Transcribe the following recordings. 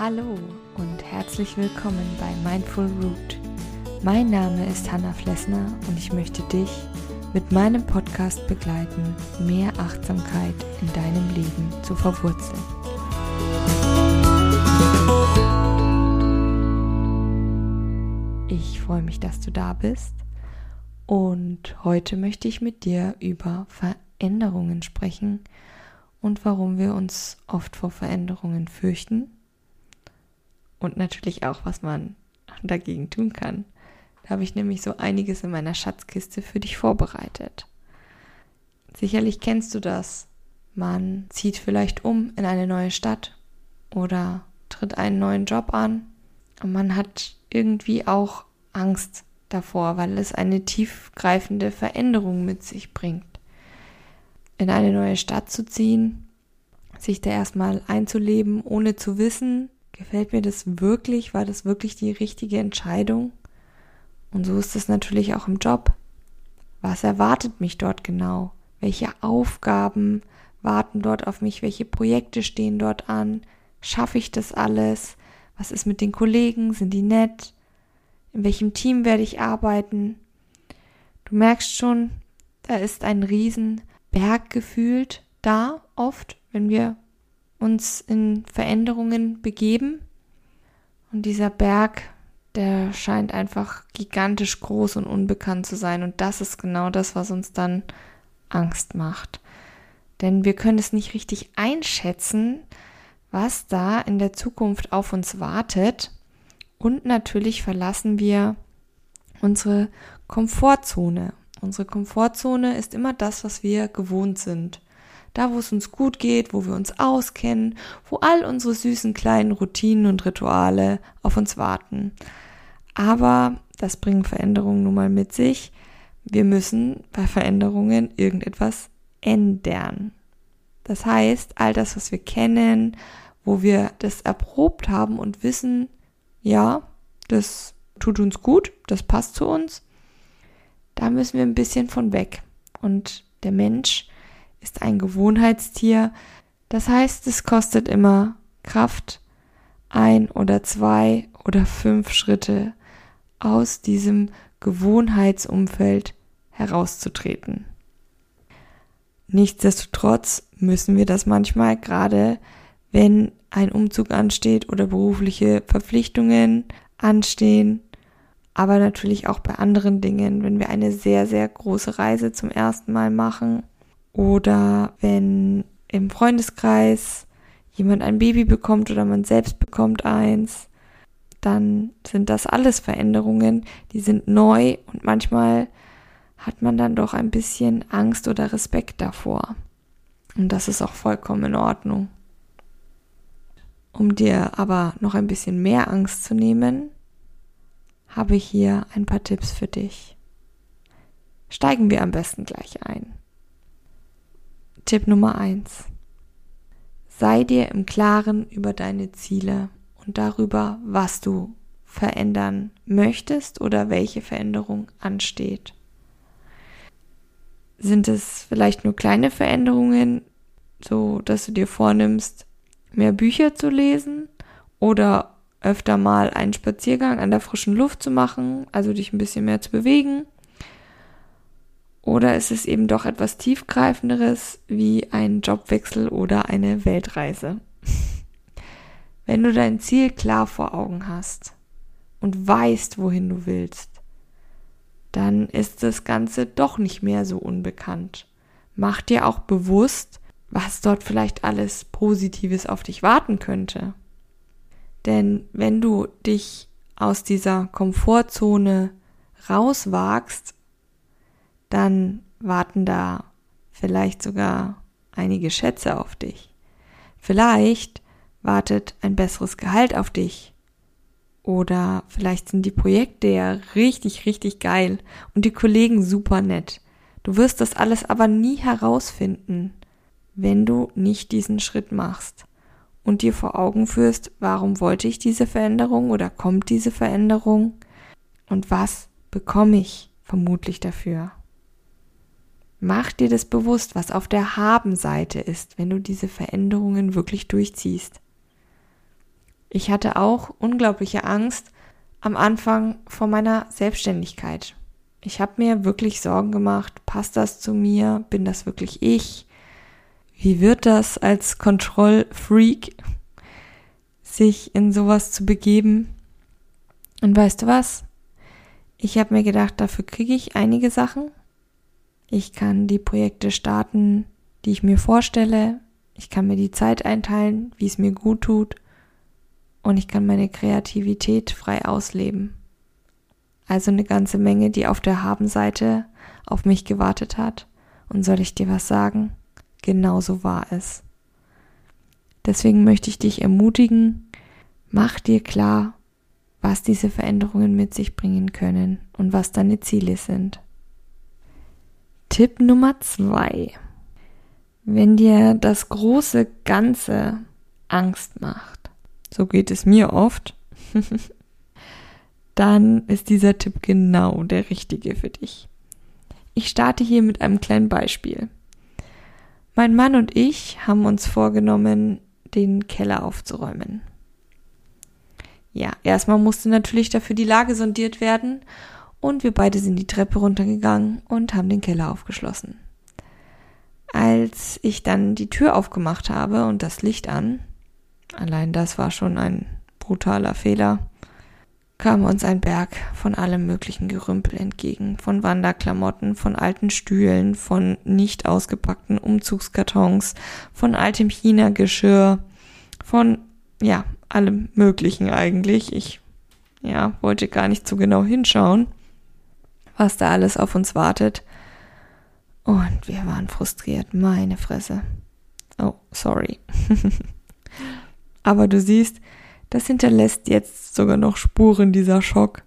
Hallo und herzlich willkommen bei Mindful Root. Mein Name ist Hanna Flessner und ich möchte dich mit meinem Podcast begleiten, mehr Achtsamkeit in deinem Leben zu verwurzeln. Ich freue mich, dass du da bist und heute möchte ich mit dir über Veränderungen sprechen und warum wir uns oft vor Veränderungen fürchten und natürlich auch, was man dagegen tun kann. Da habe ich nämlich so einiges in meiner Schatzkiste für dich vorbereitet. Sicherlich kennst du das. Man zieht vielleicht um in eine neue Stadt oder tritt einen neuen Job an und man hat irgendwie auch Angst davor, weil es eine tiefgreifende Veränderung mit sich bringt. In eine neue Stadt zu ziehen, sich da erstmal einzuleben, ohne zu wissen, gefällt mir das wirklich, war das wirklich die richtige Entscheidung? Und so ist es natürlich auch im Job. Was erwartet mich dort genau? Welche Aufgaben warten dort auf mich? Welche Projekte stehen dort an? Schaffe ich das alles? Was ist mit den Kollegen? Sind die nett? In welchem Team werde ich arbeiten? Du merkst schon, da ist ein Riesenberg gefühlt da oft, wenn wir uns in Veränderungen begeben. Und dieser Berg, der scheint einfach gigantisch groß und unbekannt zu sein. Und das ist genau das, was uns dann Angst macht. Denn wir können es nicht richtig einschätzen, was da in der Zukunft auf uns wartet. Und natürlich verlassen wir unsere Komfortzone. Unsere Komfortzone ist immer das, was wir gewohnt sind. Da, wo es uns gut geht, wo wir uns auskennen, wo all unsere süßen kleinen Routinen und Rituale auf uns warten. Aber das bringen Veränderungen nun mal mit sich. Wir müssen bei Veränderungen irgendetwas ändern. Das heißt, all das, was wir kennen, wo wir das erprobt haben und wissen, ja, das tut uns gut, das passt zu uns, da müssen wir ein bisschen von weg. Und der Mensch ist ein Gewohnheitstier. Das heißt, es kostet immer Kraft, ein oder zwei oder fünf Schritte aus diesem Gewohnheitsumfeld herauszutreten. Nichtsdestotrotz müssen wir das manchmal gerade, wenn ein Umzug ansteht oder berufliche Verpflichtungen anstehen, aber natürlich auch bei anderen Dingen, wenn wir eine sehr, sehr große Reise zum ersten Mal machen oder wenn im Freundeskreis jemand ein Baby bekommt oder man selbst bekommt eins, dann sind das alles Veränderungen, die sind neu und manchmal hat man dann doch ein bisschen Angst oder Respekt davor. Und das ist auch vollkommen in Ordnung. Um dir aber noch ein bisschen mehr Angst zu nehmen, habe ich hier ein paar Tipps für dich. Steigen wir am besten gleich ein. Tipp Nummer eins: Sei dir im Klaren über deine Ziele und darüber, was du verändern möchtest oder welche Veränderung ansteht. Sind es vielleicht nur kleine Veränderungen, so dass du dir vornimmst, mehr Bücher zu lesen oder öfter mal einen Spaziergang an der frischen Luft zu machen, also dich ein bisschen mehr zu bewegen. Oder ist es eben doch etwas tiefgreifenderes wie ein Jobwechsel oder eine Weltreise? Wenn du dein Ziel klar vor Augen hast und weißt, wohin du willst, dann ist das Ganze doch nicht mehr so unbekannt. Mach dir auch bewusst, was dort vielleicht alles Positives auf dich warten könnte. Denn wenn du dich aus dieser Komfortzone rauswagst, dann warten da vielleicht sogar einige Schätze auf dich. Vielleicht wartet ein besseres Gehalt auf dich. Oder vielleicht sind die Projekte ja richtig, richtig geil und die Kollegen super nett. Du wirst das alles aber nie herausfinden, wenn du nicht diesen Schritt machst und dir vor Augen führst, warum wollte ich diese Veränderung oder kommt diese Veränderung und was bekomme ich vermutlich dafür. Mach dir das bewusst, was auf der Haben-Seite ist, wenn du diese Veränderungen wirklich durchziehst. Ich hatte auch unglaubliche Angst am Anfang vor meiner Selbstständigkeit. Ich habe mir wirklich Sorgen gemacht, passt das zu mir, bin das wirklich ich? Wie wird das als Kontrollfreak, sich in sowas zu begeben? Und weißt du was? Ich habe mir gedacht, dafür kriege ich einige Sachen. Ich kann die Projekte starten, die ich mir vorstelle. Ich kann mir die Zeit einteilen, wie es mir gut tut. Und ich kann meine Kreativität frei ausleben. Also eine ganze Menge, die auf der Habenseite auf mich gewartet hat. Und soll ich dir was sagen? Genauso war es. Deswegen möchte ich dich ermutigen, mach dir klar, was diese Veränderungen mit sich bringen können und was deine Ziele sind. Tipp Nummer zwei. Wenn dir das große Ganze Angst macht, so geht es mir oft, dann ist dieser Tipp genau der richtige für dich. Ich starte hier mit einem kleinen Beispiel. Mein Mann und ich haben uns vorgenommen, den Keller aufzuräumen. Ja, erstmal musste natürlich dafür die Lage sondiert werden und wir beide sind die Treppe runtergegangen und haben den Keller aufgeschlossen. Als ich dann die Tür aufgemacht habe und das Licht an, allein das war schon ein brutaler Fehler, kam uns ein Berg von allem möglichen Gerümpel entgegen, von Wanderklamotten, von alten Stühlen, von nicht ausgepackten Umzugskartons, von altem China-Geschirr, von, ja, allem möglichen eigentlich. Ich, ja, wollte gar nicht so genau hinschauen, was da alles auf uns wartet. Und wir waren frustriert, meine Fresse. Oh, sorry. Aber du siehst, das hinterlässt jetzt sogar noch Spuren dieser Schock.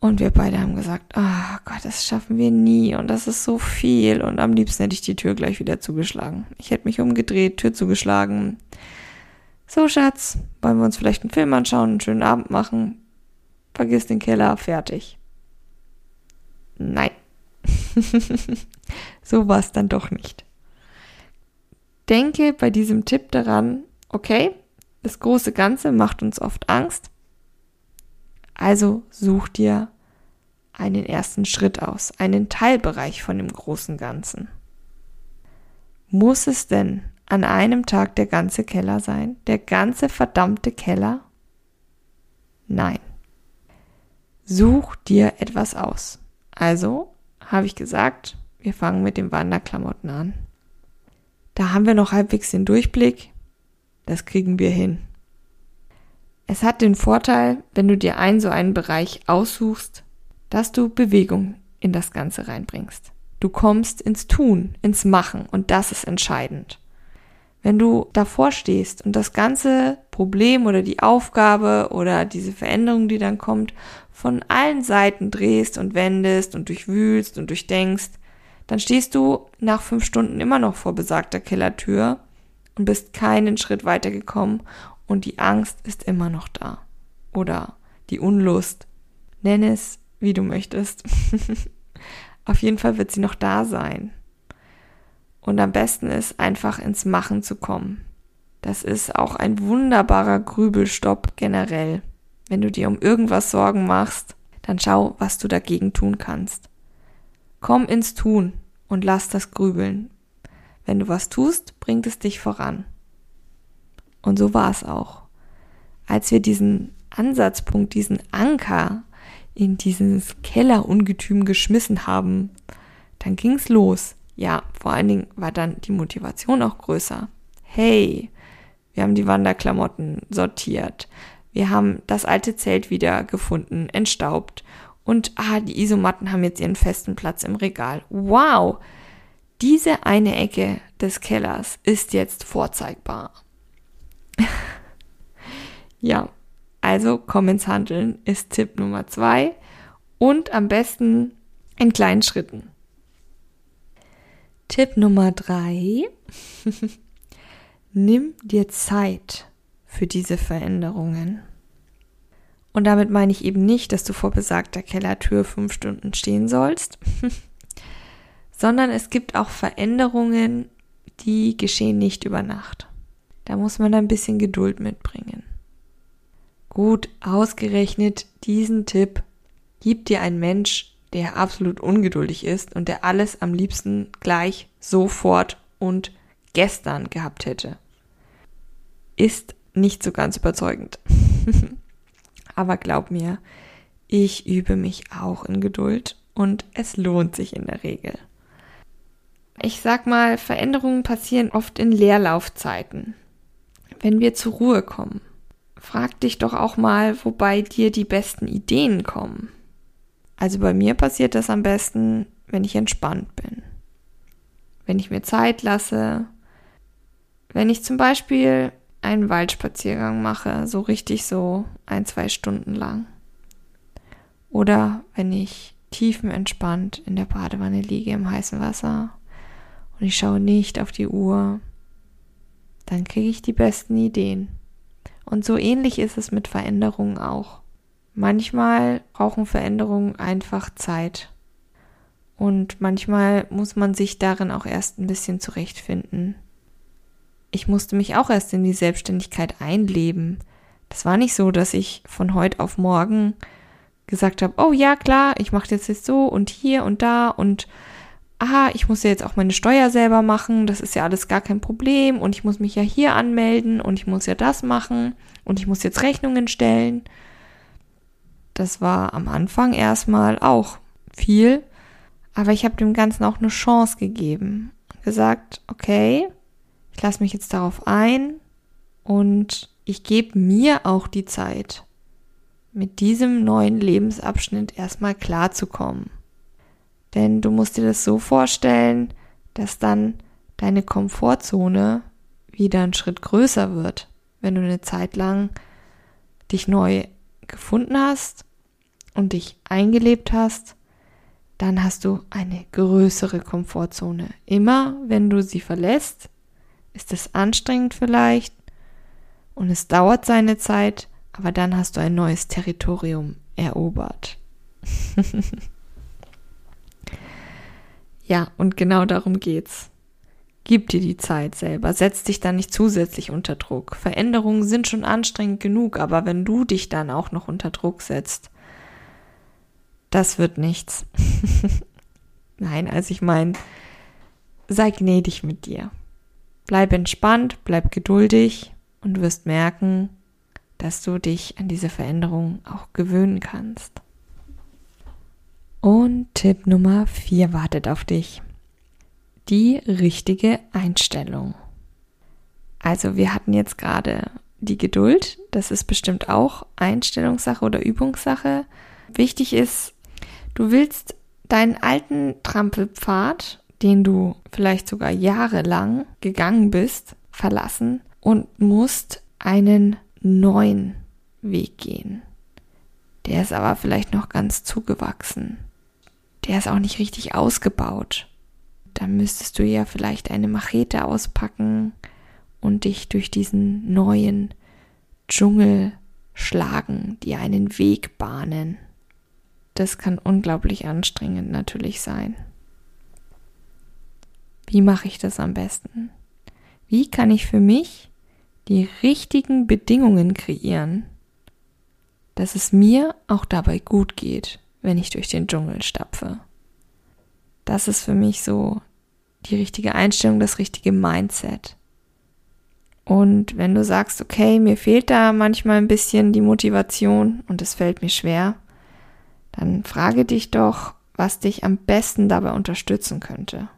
Und wir beide haben gesagt, oh Gott, das schaffen wir nie und das ist so viel und am liebsten hätte ich die Tür gleich wieder zugeschlagen. Ich hätte mich umgedreht, Tür zugeschlagen. So, Schatz, wollen wir uns vielleicht einen Film anschauen, einen schönen Abend machen? Vergiss den Keller, fertig. Nein. so war es dann doch nicht. Denke bei diesem Tipp daran, okay, das große Ganze macht uns oft Angst. Also such dir einen ersten Schritt aus, einen Teilbereich von dem großen Ganzen. Muss es denn an einem Tag der ganze Keller sein? Der ganze verdammte Keller? Nein. Such dir etwas aus. Also habe ich gesagt, wir fangen mit den Wanderklamotten an. Da haben wir noch halbwegs den Durchblick. Das kriegen wir hin. Es hat den Vorteil, wenn du dir einen so einen Bereich aussuchst, dass du Bewegung in das Ganze reinbringst. Du kommst ins Tun, ins Machen und das ist entscheidend. Wenn du davor stehst und das ganze Problem oder die Aufgabe oder diese Veränderung, die dann kommt, von allen Seiten drehst und wendest und durchwühlst und durchdenkst, dann stehst du nach fünf Stunden immer noch vor besagter Kellertür und bist keinen Schritt weitergekommen und die Angst ist immer noch da. Oder die Unlust. Nenn es, wie du möchtest. Auf jeden Fall wird sie noch da sein. Und am besten ist einfach ins Machen zu kommen. Das ist auch ein wunderbarer Grübelstopp generell. Wenn du dir um irgendwas Sorgen machst, dann schau, was du dagegen tun kannst. Komm ins Tun und lass das Grübeln. Wenn du was tust, bringt es dich voran. Und so war es auch. Als wir diesen Ansatzpunkt, diesen Anker in dieses Kellerungetüm geschmissen haben, dann ging's los. Ja, vor allen Dingen war dann die Motivation auch größer. Hey, wir haben die Wanderklamotten sortiert. Wir haben das alte Zelt wieder gefunden, entstaubt. Und ah, die Isomatten haben jetzt ihren festen Platz im Regal. Wow! Diese eine Ecke des Kellers ist jetzt vorzeigbar. ja, also komm ins Handeln ist Tipp Nummer zwei und am besten in kleinen Schritten. Tipp Nummer drei. Nimm dir Zeit für diese Veränderungen. Und damit meine ich eben nicht, dass du vor besagter Kellertür fünf Stunden stehen sollst, sondern es gibt auch Veränderungen, die geschehen nicht über Nacht. Da muss man ein bisschen Geduld mitbringen. Gut, ausgerechnet diesen Tipp gibt dir ein Mensch, der absolut ungeduldig ist und der alles am liebsten gleich, sofort und gestern gehabt hätte. Ist nicht so ganz überzeugend. Aber glaub mir, ich übe mich auch in Geduld und es lohnt sich in der Regel. Ich sag mal, Veränderungen passieren oft in Leerlaufzeiten. Wenn wir zur Ruhe kommen, frag dich doch auch mal, wobei dir die besten Ideen kommen. Also bei mir passiert das am besten, wenn ich entspannt bin. Wenn ich mir Zeit lasse. Wenn ich zum Beispiel einen Waldspaziergang mache, so richtig so ein, zwei Stunden lang. Oder wenn ich tiefenentspannt in der Badewanne liege im heißen Wasser und ich schaue nicht auf die Uhr, dann kriege ich die besten Ideen. Und so ähnlich ist es mit Veränderungen auch. Manchmal brauchen Veränderungen einfach Zeit. Und manchmal muss man sich darin auch erst ein bisschen zurechtfinden. Ich musste mich auch erst in die Selbstständigkeit einleben. Das war nicht so, dass ich von heute auf morgen gesagt habe, oh ja, klar, ich mache jetzt jetzt so und hier und da und aha, ich muss ja jetzt auch meine Steuer selber machen, das ist ja alles gar kein Problem und ich muss mich ja hier anmelden und ich muss ja das machen und ich muss jetzt Rechnungen stellen. Das war am Anfang erstmal auch viel, aber ich habe dem Ganzen auch eine Chance gegeben. Gesagt, okay, ich lasse mich jetzt darauf ein und ich gebe mir auch die Zeit mit diesem neuen Lebensabschnitt erstmal klarzukommen. Denn du musst dir das so vorstellen, dass dann deine Komfortzone wieder ein Schritt größer wird, wenn du eine Zeit lang dich neu gefunden hast und dich eingelebt hast, dann hast du eine größere Komfortzone. Immer wenn du sie verlässt, ist es anstrengend vielleicht und es dauert seine Zeit, aber dann hast du ein neues Territorium erobert. ja, und genau darum geht's. Gib dir die Zeit selber, setz dich dann nicht zusätzlich unter Druck. Veränderungen sind schon anstrengend genug, aber wenn du dich dann auch noch unter Druck setzt, das wird nichts. Nein, also ich meine, sei gnädig mit dir. Bleib entspannt, bleib geduldig und wirst merken, dass du dich an diese Veränderung auch gewöhnen kannst. Und Tipp Nummer 4 wartet auf dich. Die richtige Einstellung. Also wir hatten jetzt gerade die Geduld, das ist bestimmt auch Einstellungssache oder Übungssache. Wichtig ist, du willst deinen alten Trampelpfad, den du vielleicht sogar jahrelang gegangen bist, verlassen und musst einen neuen Weg gehen. Der ist aber vielleicht noch ganz zugewachsen. Der ist auch nicht richtig ausgebaut. Da müsstest du ja vielleicht eine Machete auspacken und dich durch diesen neuen Dschungel schlagen, dir einen Weg bahnen. Das kann unglaublich anstrengend natürlich sein. Wie mache ich das am besten? Wie kann ich für mich die richtigen Bedingungen kreieren, dass es mir auch dabei gut geht, wenn ich durch den Dschungel stapfe. Das ist für mich so die richtige Einstellung, das richtige Mindset. Und wenn du sagst, okay, mir fehlt da manchmal ein bisschen die Motivation und es fällt mir schwer, dann frage dich doch, was dich am besten dabei unterstützen könnte.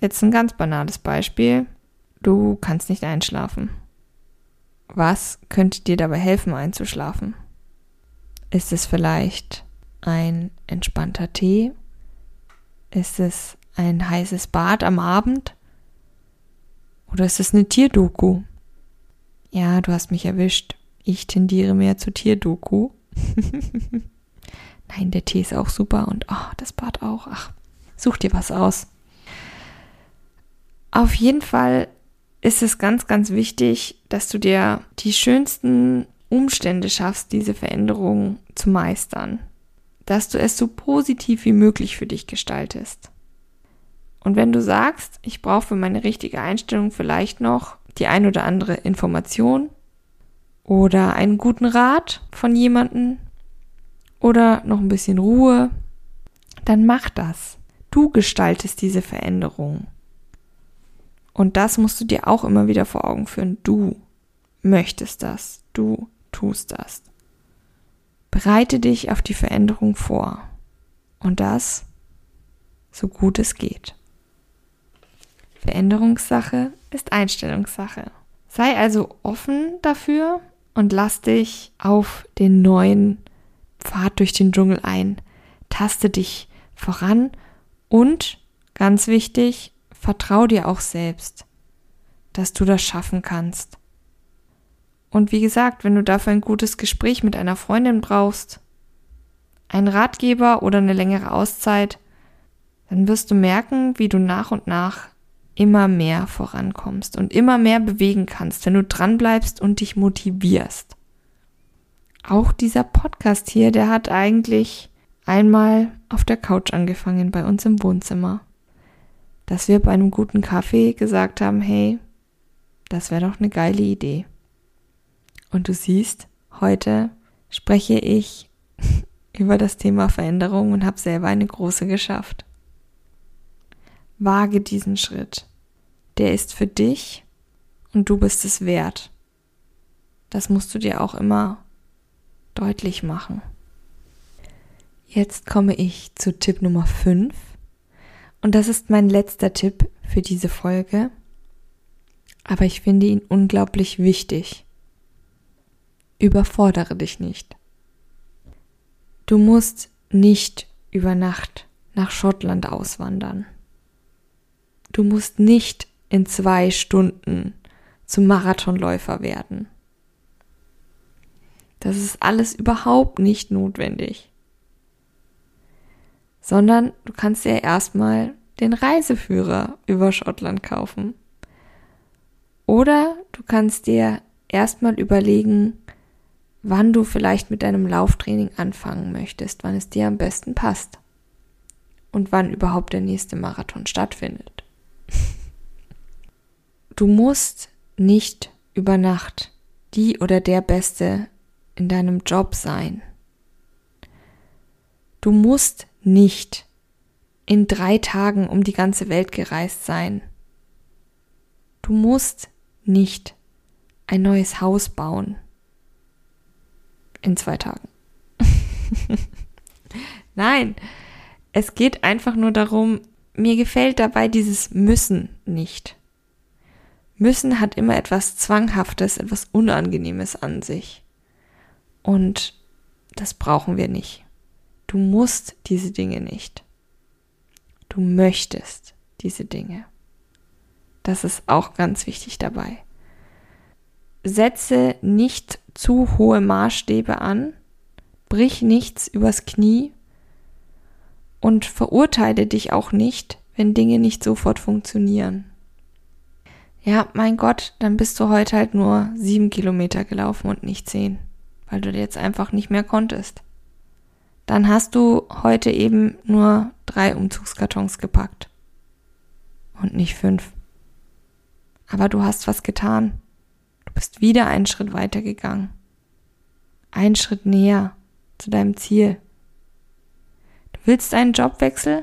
Jetzt ein ganz banales Beispiel. Du kannst nicht einschlafen. Was könnte dir dabei helfen, einzuschlafen? Ist es vielleicht ein entspannter Tee? Ist es ein heißes Bad am Abend? Oder ist es eine Tierdoku? Ja, du hast mich erwischt. Ich tendiere mehr zu Tierdoku. Nein, der Tee ist auch super und oh, das Bad auch. Ach, such dir was aus. Auf jeden Fall ist es ganz, ganz wichtig, dass du dir die schönsten Umstände schaffst, diese Veränderung zu meistern. dass du es so positiv wie möglich für dich gestaltest. Und wenn du sagst, ich brauche für meine richtige Einstellung vielleicht noch die ein oder andere Information oder einen guten Rat von jemandem oder noch ein bisschen Ruhe, dann mach das. Du gestaltest diese Veränderung. Und das musst du dir auch immer wieder vor Augen führen. Du möchtest das. Du tust das. Bereite dich auf die Veränderung vor. Und das so gut es geht. Veränderungssache ist Einstellungssache. Sei also offen dafür und lass dich auf den neuen Pfad durch den Dschungel ein. Taste dich voran und, ganz wichtig, vertrau dir auch selbst, dass du das schaffen kannst. Und wie gesagt, wenn du dafür ein gutes Gespräch mit einer Freundin brauchst, einen Ratgeber oder eine längere Auszeit, dann wirst du merken, wie du nach und nach immer mehr vorankommst und immer mehr bewegen kannst, wenn du dranbleibst und dich motivierst. Auch dieser Podcast hier, der hat eigentlich einmal auf der Couch angefangen bei uns im Wohnzimmer. Dass wir bei einem guten Kaffee gesagt haben, hey, das wäre doch eine geile Idee. Und du siehst, heute spreche ich über das Thema Veränderung und habe selber eine große geschafft. Wage diesen Schritt. Der ist für dich und du bist es wert. Das musst du dir auch immer deutlich machen. Jetzt komme ich zu Tipp Nummer 5 und das ist mein letzter Tipp für diese Folge, aber ich finde ihn unglaublich wichtig. Überfordere dich nicht. Du musst nicht über Nacht nach Schottland auswandern. Du musst nicht in zwei Stunden zum Marathonläufer werden. Das ist alles überhaupt nicht notwendig. Sondern du kannst dir erstmal den Reiseführer über Schottland kaufen. Oder du kannst dir erstmal überlegen, wann du vielleicht mit deinem Lauftraining anfangen möchtest, wann es dir am besten passt und wann überhaupt der nächste Marathon stattfindet. Du musst nicht über Nacht die oder der Beste in deinem Job sein. Du musst nicht in drei Tagen um die ganze Welt gereist sein. Du musst nicht ein neues Haus bauen. In zwei Tagen. Nein, es geht einfach nur darum, mir gefällt dabei dieses Müssen nicht. Müssen hat immer etwas Zwanghaftes, etwas Unangenehmes an sich. Und das brauchen wir nicht. Du musst diese Dinge nicht. Du möchtest diese Dinge. Das ist auch ganz wichtig dabei. Setze nicht zu hohe Maßstäbe an, brich nichts übers Knie und verurteile dich auch nicht, wenn Dinge nicht sofort funktionieren. Ja, mein Gott, dann bist du heute halt nur sieben Kilometer gelaufen und nicht zehn, weil du jetzt einfach nicht mehr konntest. Dann hast du heute eben nur drei Umzugskartons gepackt und nicht fünf. Aber du hast was getan. Bist wieder einen Schritt weiter gegangen. Einen Schritt näher zu deinem Ziel. Du willst einen Jobwechsel?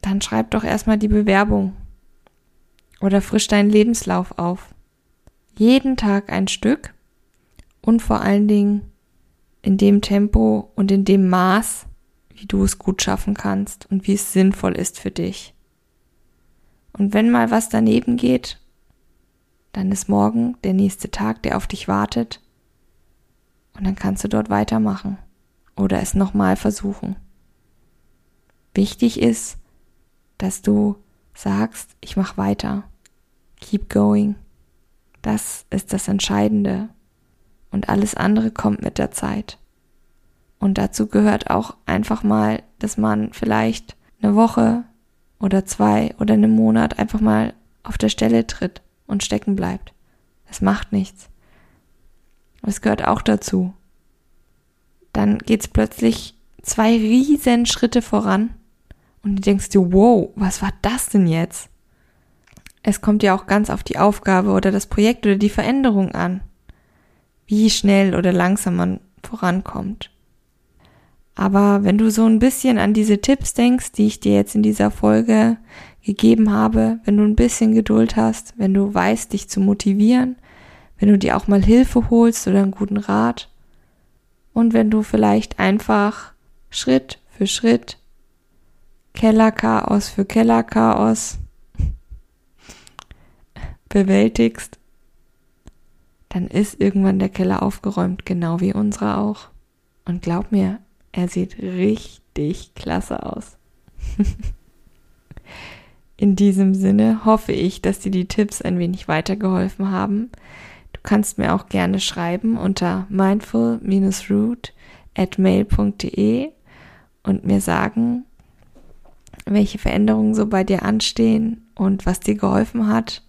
Dann schreib doch erstmal die Bewerbung oder frisch deinen Lebenslauf auf. Jeden Tag ein Stück und vor allen Dingen in dem Tempo und in dem Maß, wie du es gut schaffen kannst und wie es sinnvoll ist für dich. Und wenn mal was daneben geht, dann ist morgen der nächste Tag, der auf dich wartet. Und dann kannst du dort weitermachen oder es nochmal versuchen. Wichtig ist, dass du sagst, ich mach weiter. Keep going. Das ist das Entscheidende. Und alles andere kommt mit der Zeit. Und dazu gehört auch einfach mal, dass man vielleicht eine Woche oder zwei oder einen Monat einfach mal auf der Stelle tritt und stecken bleibt. Es macht nichts. Es gehört auch dazu. Dann geht's plötzlich zwei riesen Schritte voran und du denkst dir, wow, was war das denn jetzt? Es kommt ja auch ganz auf die Aufgabe oder das Projekt oder die Veränderung an, wie schnell oder langsam man vorankommt. Aber wenn du so ein bisschen an diese Tipps denkst, die ich dir jetzt in dieser Folge gegeben habe, wenn du ein bisschen Geduld hast, wenn du weißt, dich zu motivieren, wenn du dir auch mal Hilfe holst oder einen guten Rat und wenn du vielleicht einfach Schritt für Schritt Kellerchaos für Kellerchaos bewältigst, dann ist irgendwann der Keller aufgeräumt, genau wie unsere auch. Und glaub mir, er sieht richtig klasse aus. In diesem Sinne hoffe ich, dass dir die Tipps ein wenig weitergeholfen haben. Du kannst mir auch gerne schreiben unter mindful-root at mail.de und mir sagen, welche Veränderungen so bei dir anstehen und was dir geholfen hat,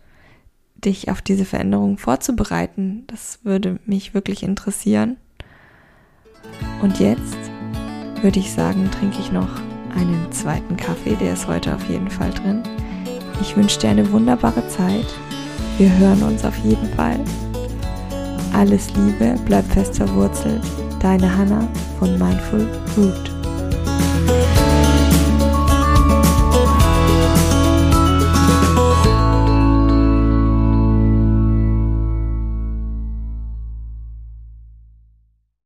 dich auf diese Veränderungen vorzubereiten. Das würde mich wirklich interessieren. Und jetzt würde ich sagen, trinke ich noch einen zweiten Kaffee, der ist heute auf jeden Fall drin. Ich wünsche dir eine wunderbare Zeit. Wir hören uns auf jeden Fall. Alles Liebe, bleib fest verwurzelt. Deine Hanna von Mindful Root.